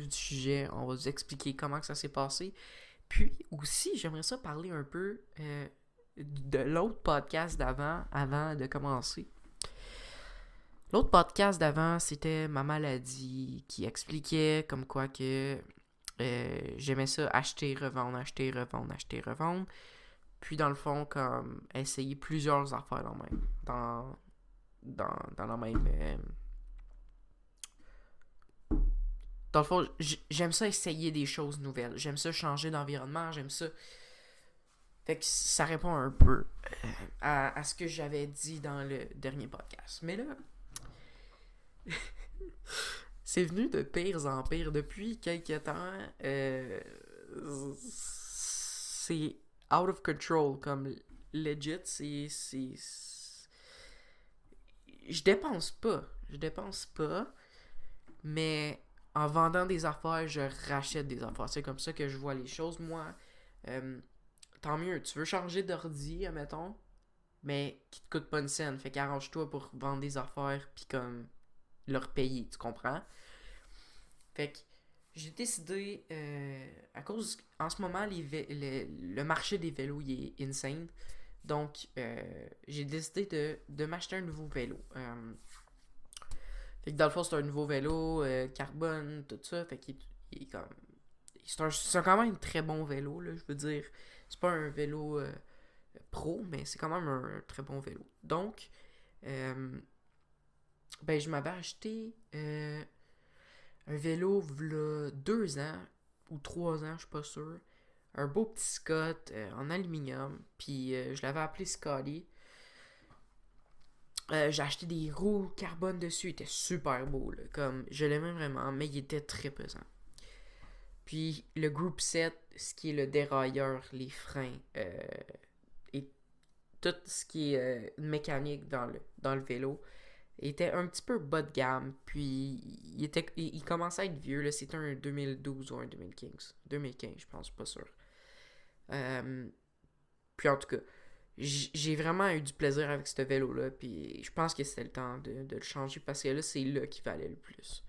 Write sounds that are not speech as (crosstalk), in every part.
du sujet. On va vous expliquer comment que ça s'est passé. Puis aussi, j'aimerais ça parler un peu euh, de l'autre podcast d'avant, avant de commencer. L'autre podcast d'avant, c'était ma maladie qui expliquait comme quoi que euh, j'aimais ça acheter, revendre, acheter, revendre, acheter, revendre. Puis dans le fond, comme essayer plusieurs affaires dans même. Dans, dans, dans la même. Euh, dans le fond, j'aime ça essayer des choses nouvelles. J'aime ça changer d'environnement. J'aime ça. Fait que ça répond un peu euh, à, ce que j'avais dit dans le dernier podcast. Mais là, (laughs) c'est venu de pire en pire depuis quelques temps. Euh, c'est out of control, comme legit, c'est. Je dépense pas. Je dépense pas. Mais en vendant des affaires, je rachète des affaires. C'est comme ça que je vois les choses. Moi, euh, tant mieux. Tu veux changer d'ordi, admettons, mais qui te coûte pas une scène. Fait qu'arrange-toi pour vendre des affaires, puis comme leur payer, tu comprends? Fait que j'ai décidé, euh, à cause, en ce moment, le marché des vélos, il est insane. Donc, euh, j'ai décidé de, m'acheter un nouveau vélo. Fait que dans le fond, c'est un nouveau vélo, carbone, tout ça. Fait qu'il est comme. C'est quand même un très bon vélo, là, je veux dire. C'est pas un vélo pro, mais c'est quand même un, très bon vélo. Donc, ben, je m'avais acheté euh, un vélo v'là deux ans ou trois ans, je suis pas sûr. Un beau petit Scott euh, en aluminium. Puis euh, je l'avais appelé Scotty. J'ai acheté des roues carbone dessus. Il était super beau. comme, je l'aimais vraiment, mais il était très pesant. Puis le group set, ce qui est le dérailleur, les freins et tout ce qui est mécanique dans le, dans le vélo, était un petit peu bas de gamme, puis il, était, il, commençait à être vieux, c'était un 2012 ou un 2015. 2015, je pense, pas sûr. Euh, puis en tout cas, j'ai vraiment eu du plaisir avec ce vélo-là, puis je pense que c'était le temps de, le changer, parce que là, c'est là qui valait le plus.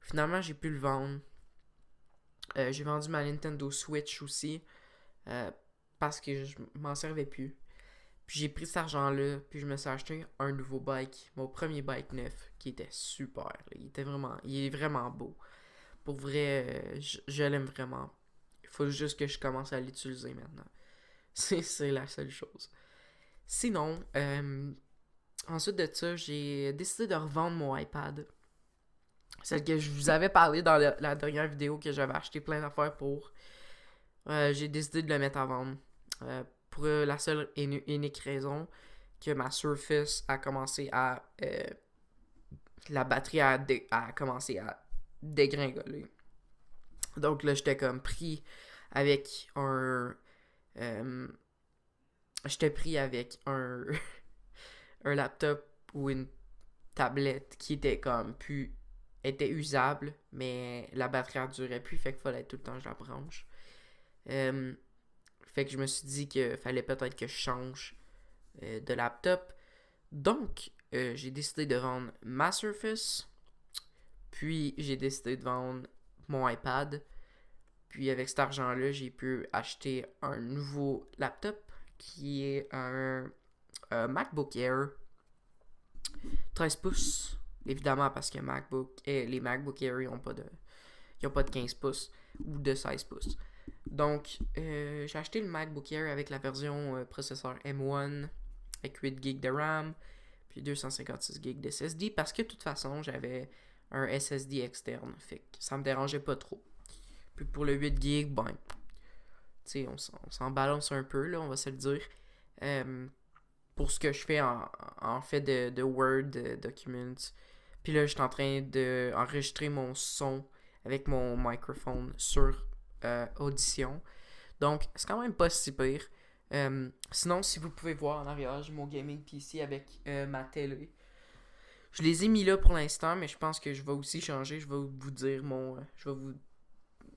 Finalement, j'ai pu le vendre. Euh, j'ai vendu ma Nintendo Switch aussi, euh, parce que je m'en servais plus. Puis j'ai pris cet argent-là, puis je me suis acheté un nouveau bike, mon premier bike neuf, qui était super. Il était vraiment, il est vraiment beau. Pour vrai, euh, je, l'aime vraiment. Il faut juste que je commence à l'utiliser maintenant. C'est la seule chose. Sinon, euh, ensuite de ça, j'ai décidé de revendre mon iPad. Celle que je vous avais parlé dans la, dernière vidéo que j'avais acheté plein d'affaires pour. Euh, j'ai décidé de le mettre à vendre pour euh, la seule et unique raison que ma Surface a commencé à. La batterie a, a, commencé à dégringoler. Donc là, j'étais comme pris avec un. Euh, j'étais pris avec un. (laughs) un laptop ou une tablette qui était comme plus. était usable, mais la batterie en durait plus, fait qu'il fallait tout le temps que je la branche. Fait que je me suis dit qu'il fallait peut-être que je change euh, de laptop. Donc, euh, j'ai décidé de vendre ma Surface. Puis, j'ai décidé de vendre mon iPad. Puis, avec cet argent-là, j'ai pu acheter un nouveau laptop qui est un, MacBook Air 13 pouces. Évidemment, parce que MacBook, et les MacBook Air, n'ont pas, de, pas de 15 pouces ou de 16 pouces. Donc, euh, j'ai acheté le MacBook Air avec la version euh, processeur M1 avec 8 GB de RAM, puis 256 GB de SSD, parce que de toute façon, j'avais un SSD externe, fait que ça me dérangeait pas trop. Puis pour le 8 GB, ben, tu sais, on, s'en balance un peu, là, on va se le dire. Euh, pour ce que je fais en, fait de, de Word Documents. Puis là, je suis en train d'enregistrer mon son avec mon microphone sur euh, audition. Donc, c'est quand même pas si pire. Euh, sinon, si vous pouvez voir en arrière, j'ai mon gaming PC avec ma télé. Je les ai mis là pour l'instant, mais je pense que je vais aussi changer. Je vais vous dire mon. je vais vous.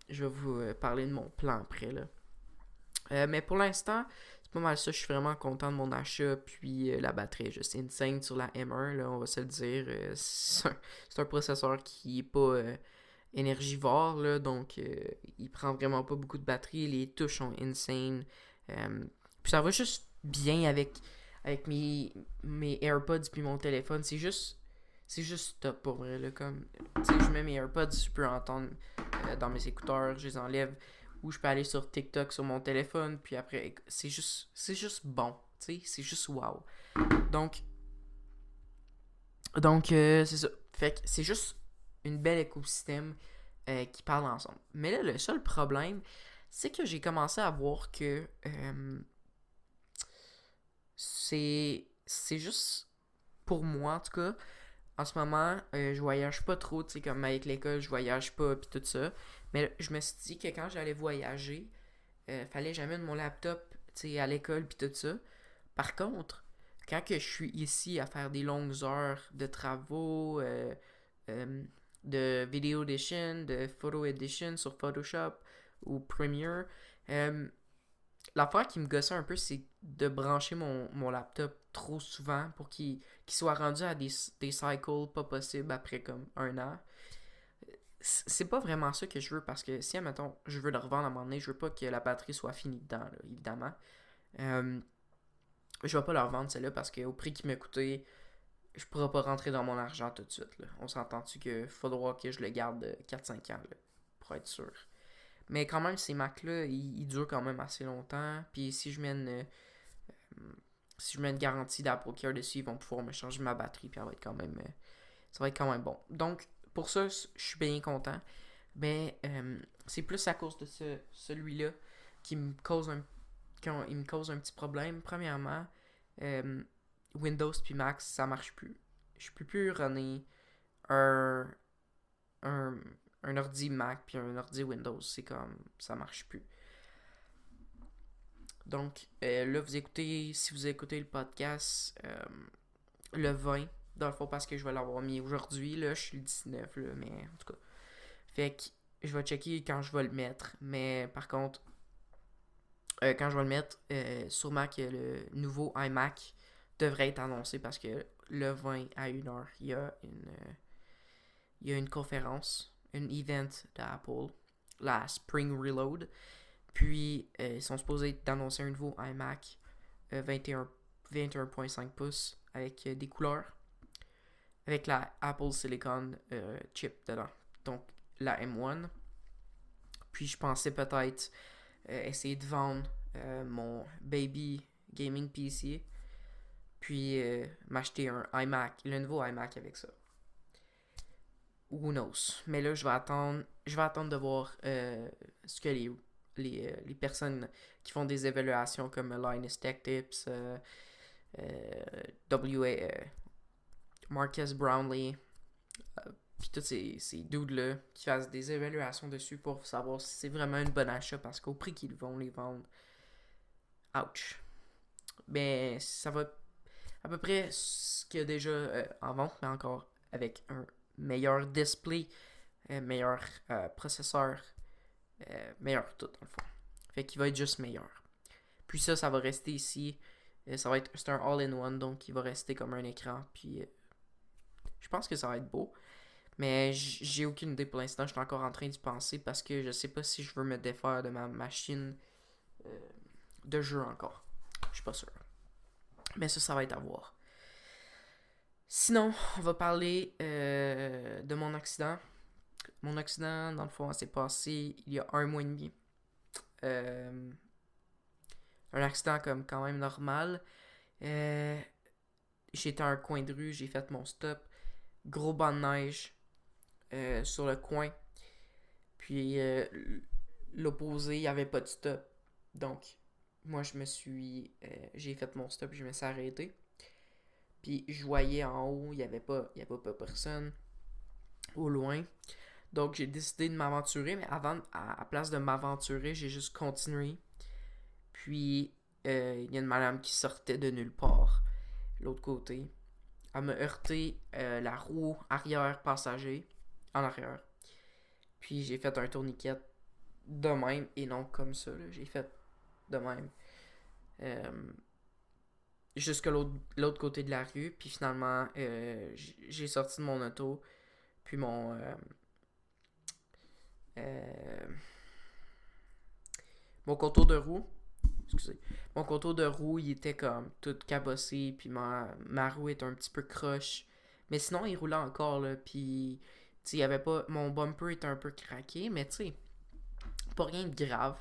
Je vais vous parler de mon plan après là. mais pour l'instant, c'est pas mal ça. Je suis vraiment content de mon achat. Puis la batterie juste insane sur la M1, là, on va se le dire. (laughs) c'est un, processeur qui est pas énergivore, donc euh, il prend vraiment pas beaucoup de batterie. Les touches sont insane. Euh, puis ça va juste bien avec, mes AirPods puis mon téléphone. C'est juste c'est juste top pour vrai. Là, comme, je mets mes AirPods, je peux entendre euh, dans mes écouteurs, je les enlève. Ou je peux aller sur TikTok sur mon téléphone. Puis après, c'est juste, c'est juste bon. C'est juste wow. Donc, donc euh, c'est ça. Fait que c'est juste une belle écosystème euh, qui parle ensemble. Mais là, le seul problème, c'est que j'ai commencé à voir que c'est c'est juste pour moi en tout cas en ce moment, euh, je voyage pas trop, tu sais, comme avec l'école, je voyage pas, puis tout ça. Mais je me suis dit que quand j'allais voyager, euh, fallait jamais de mon laptop, tu sais, à l'école, puis tout ça. Par contre, quand que je suis ici à faire des longues heures de travaux, euh, de video edition, de photo edition sur Photoshop ou Premiere, l'affaire qui me gossait un peu, c'est de brancher mon, laptop trop souvent pour qu'il soit rendu à des, des cycles pas possibles après comme un an. C'est pas vraiment ça que je veux parce que si, admettons, je veux le revendre à un moment donné, je veux pas que la batterie soit finie dedans, évidemment. Euh, je vais pas le revendre celle-là parce qu'au prix qu'il m'a coûté, je pourrais pas rentrer dans mon argent tout de suite. On s'entend-tu qu'il faudra que je le garde 4-5 ans pour être sûr. Mais quand même, ces Macs-là, ils, durent quand même assez longtemps. Puis si je mets une, euh, si je mets une garantie d'Apple Care dessus, ils vont pouvoir me changer ma batterie. Puis ça va être quand même, euh, ça va être quand même bon. Donc, pour ça, je suis bien content. Mais euh, c'est plus à cause de ce, celui-là qui me cause un, me cause un petit problème. Premièrement, Windows puis Mac, ça marche plus. Je peux plus runner un, un, un ordi Mac puis un ordi Windows. C'est comme ça marche plus. Donc euh, là, vous écoutez, si vous écoutez le podcast, euh, le 20, dans le fond, parce que je vais l'avoir mis aujourd'hui. Là, je suis le 19, là, mais en tout cas. Fait que je vais checker quand je vais le mettre. Mais par contre, euh, quand je vais le mettre, sûrement que le nouveau iMac devrait être annoncé parce que le 20 à 1h, il y a une, il y a une conférence un event d'Apple, la Spring Reload. Puis, euh, ils sont supposés d'annoncer un nouveau iMac 21, euh, 21.5 pouces avec euh, des couleurs. Avec la Apple Silicon chip dedans. Donc, la M1. Puis, je pensais peut-être essayer de vendre mon baby gaming PC. Puis, m'acheter un iMac, le nouveau iMac avec ça who knows? Mais là, je vais attendre, je vais attendre de voir euh, ce que les, les, euh, les, personnes qui font des évaluations comme Linus Tech Tips, euh, WA, Marcus Brownlee, puis tous ces, ces dudes-là qui fassent des évaluations dessus pour savoir si c'est vraiment une bonne achat parce qu'au prix qu'ils vont les vendre, ouch. Mais ça va à peu près ce qu'il y a déjà en vente, mais encore avec un meilleur display, euh, meilleur euh, processeur, euh, meilleur tout dans le fond. Fait qu'il va être juste meilleur. Puis ça, ça va rester ici. ça va être c'est un all-in-one, donc il va rester comme un écran. Puis je pense que ça va être beau. Mais j'ai aucune idée pour l'instant. Je suis encore en train d'y penser parce que je sais pas si je veux me défaire de ma machine de jeu encore. Je suis pas sûr. Mais ça, ça va être à voir. Sinon, on va parler euh, de mon accident. Mon accident, dans le fond, s'est passé il y a un mois et demi. Euh, un accident comme quand même normal. Euh, j'étais à un coin de rue, j'ai fait mon stop. Gros banc de neige sur le coin. Puis l'opposé, il n'y avait pas de stop. Donc, moi, je me suis. j'ai fait mon stop, je me suis arrêté. Puis je voyais en haut, il n'y avait, pas, y avait pas personne au loin. Donc j'ai décidé de m'aventurer, mais avant, à, place de m'aventurer, j'ai juste continué. Puis euh, il y a une madame qui sortait de nulle part, l'autre côté. Elle m'a heurté euh, la roue arrière passager, en arrière. Puis j'ai fait un tourniquet de même et non comme ça. J'ai fait de même. Euh, jusqu'à l'autre côté de la rue. Puis finalement, euh, j'ai sorti de mon auto. Puis mon, euh, euh, mon contour de roue, excusez, mon contour de roue, il était comme tout cabossé, puis ma, ma roue était un petit peu croche. Mais sinon, il roulait encore, là, puis, tu il pas, mon bumper était un peu craqué, mais tu sais, pas rien de grave.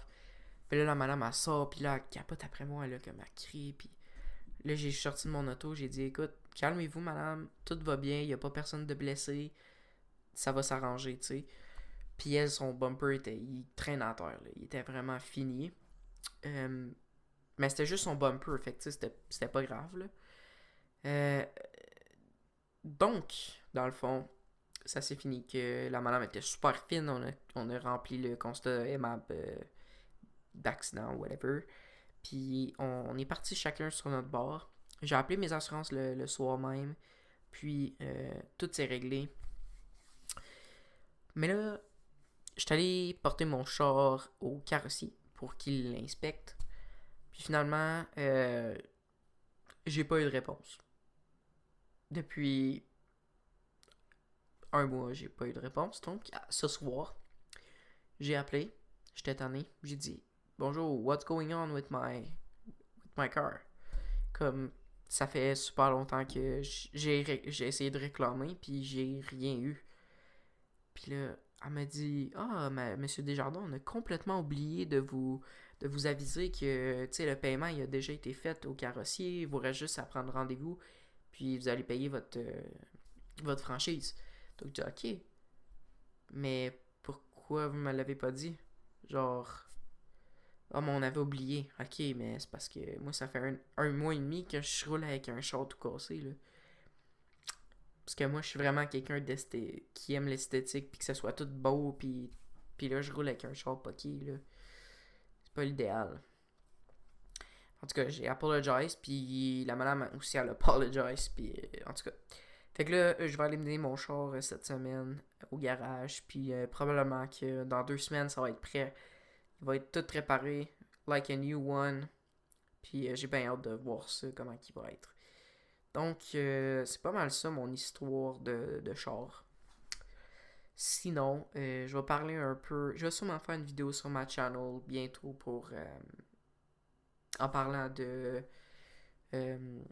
Puis là, la madame, elle sort, puis là, elle capote après moi, là, comme elle crie, puis là, j'ai sorti de mon auto, j'ai dit, écoute, calmez-vous, madame, tout va bien, il n'y a pas personne de blessé, ça va s'arranger, tu sais. Puis elle, son bumper, était, il traîne à terre, il était vraiment fini. Euh, mais c'était juste son bumper, fait que c'était, pas grave, là. Euh, donc, dans le fond, ça s'est fini que la madame était super fine, on a, rempli le constat aimable euh, d'accident whatever. Puis on, est parti chacun sur notre bord. J'ai appelé mes assurances le, soir même. Puis euh, tout s'est réglé. Mais là, je suis allé porter mon char au carrossier pour qu'il l'inspecte. Puis finalement, euh, j'ai pas eu de réponse. Depuis un mois, j'ai pas eu de réponse. Donc, ce soir, j'ai appelé. J'étais tanné. J'ai dit Bonjour, what's going on with my, with my car? Comme ça fait super longtemps que j'ai, essayé de réclamer, puis j'ai rien eu. Puis là, elle m'a dit Ah, monsieur Desjardins, on a complètement oublié de vous, de vous aviser que le paiement il a déjà été fait au carrossier, il vous reste juste à prendre rendez-vous, puis vous allez payer votre, euh, franchise. Donc, je dis Ok. Mais pourquoi vous me l'avez pas dit? Genre ah, mais on avait oublié. Ok, mais c'est parce que moi, ça fait un, mois et demi que je roule avec un char tout cassé, là. Parce que moi, je suis vraiment quelqu'un qui aime l'esthétique, puis que ça soit tout beau, puis, puis là, je roule avec un char poqué, là. C'est pas l'idéal. En tout cas, j'ai apologize, puis la madame aussi, elle apologize, puis en tout cas. Fait que là, je vais aller mener mon char euh, cette semaine au garage, puis euh, probablement que dans deux semaines, ça va être prêt il va être tout préparé, like a new one. Puis euh, j'ai bien hâte de voir ça, comment il va être. Donc, euh, c'est pas mal ça, mon histoire de, de char. Sinon, euh, je vais parler un peu. Je vais sûrement faire une vidéo sur ma channel bientôt pour. en parlant de. de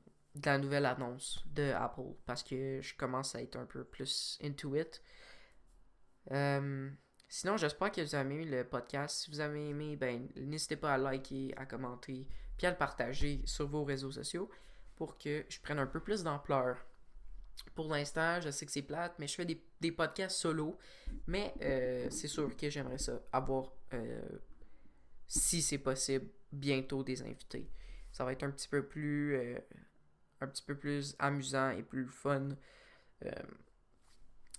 la nouvelle annonce de Apple. Parce que je commence à être un peu plus into it. Sinon, j'espère que vous avez aimé le podcast. Si vous avez aimé, ben, n'hésitez pas à liker, à commenter, puis à le partager sur vos réseaux sociaux pour que je prenne un peu plus d'ampleur. Pour l'instant, je sais que c'est plate, mais je fais des, podcasts solo. Mais euh, c'est sûr que j'aimerais ça avoir, euh, si c'est possible, bientôt des invités. Ça va être un petit peu plus, euh, un petit peu plus amusant et plus fun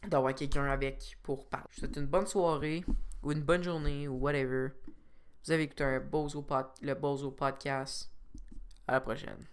d'avoir quelqu'un avec pour parler. Je vous souhaite une bonne soirée ou une bonne journée ou whatever. Vous avez écouté un Bozo le Bozo Podcast. À la prochaine.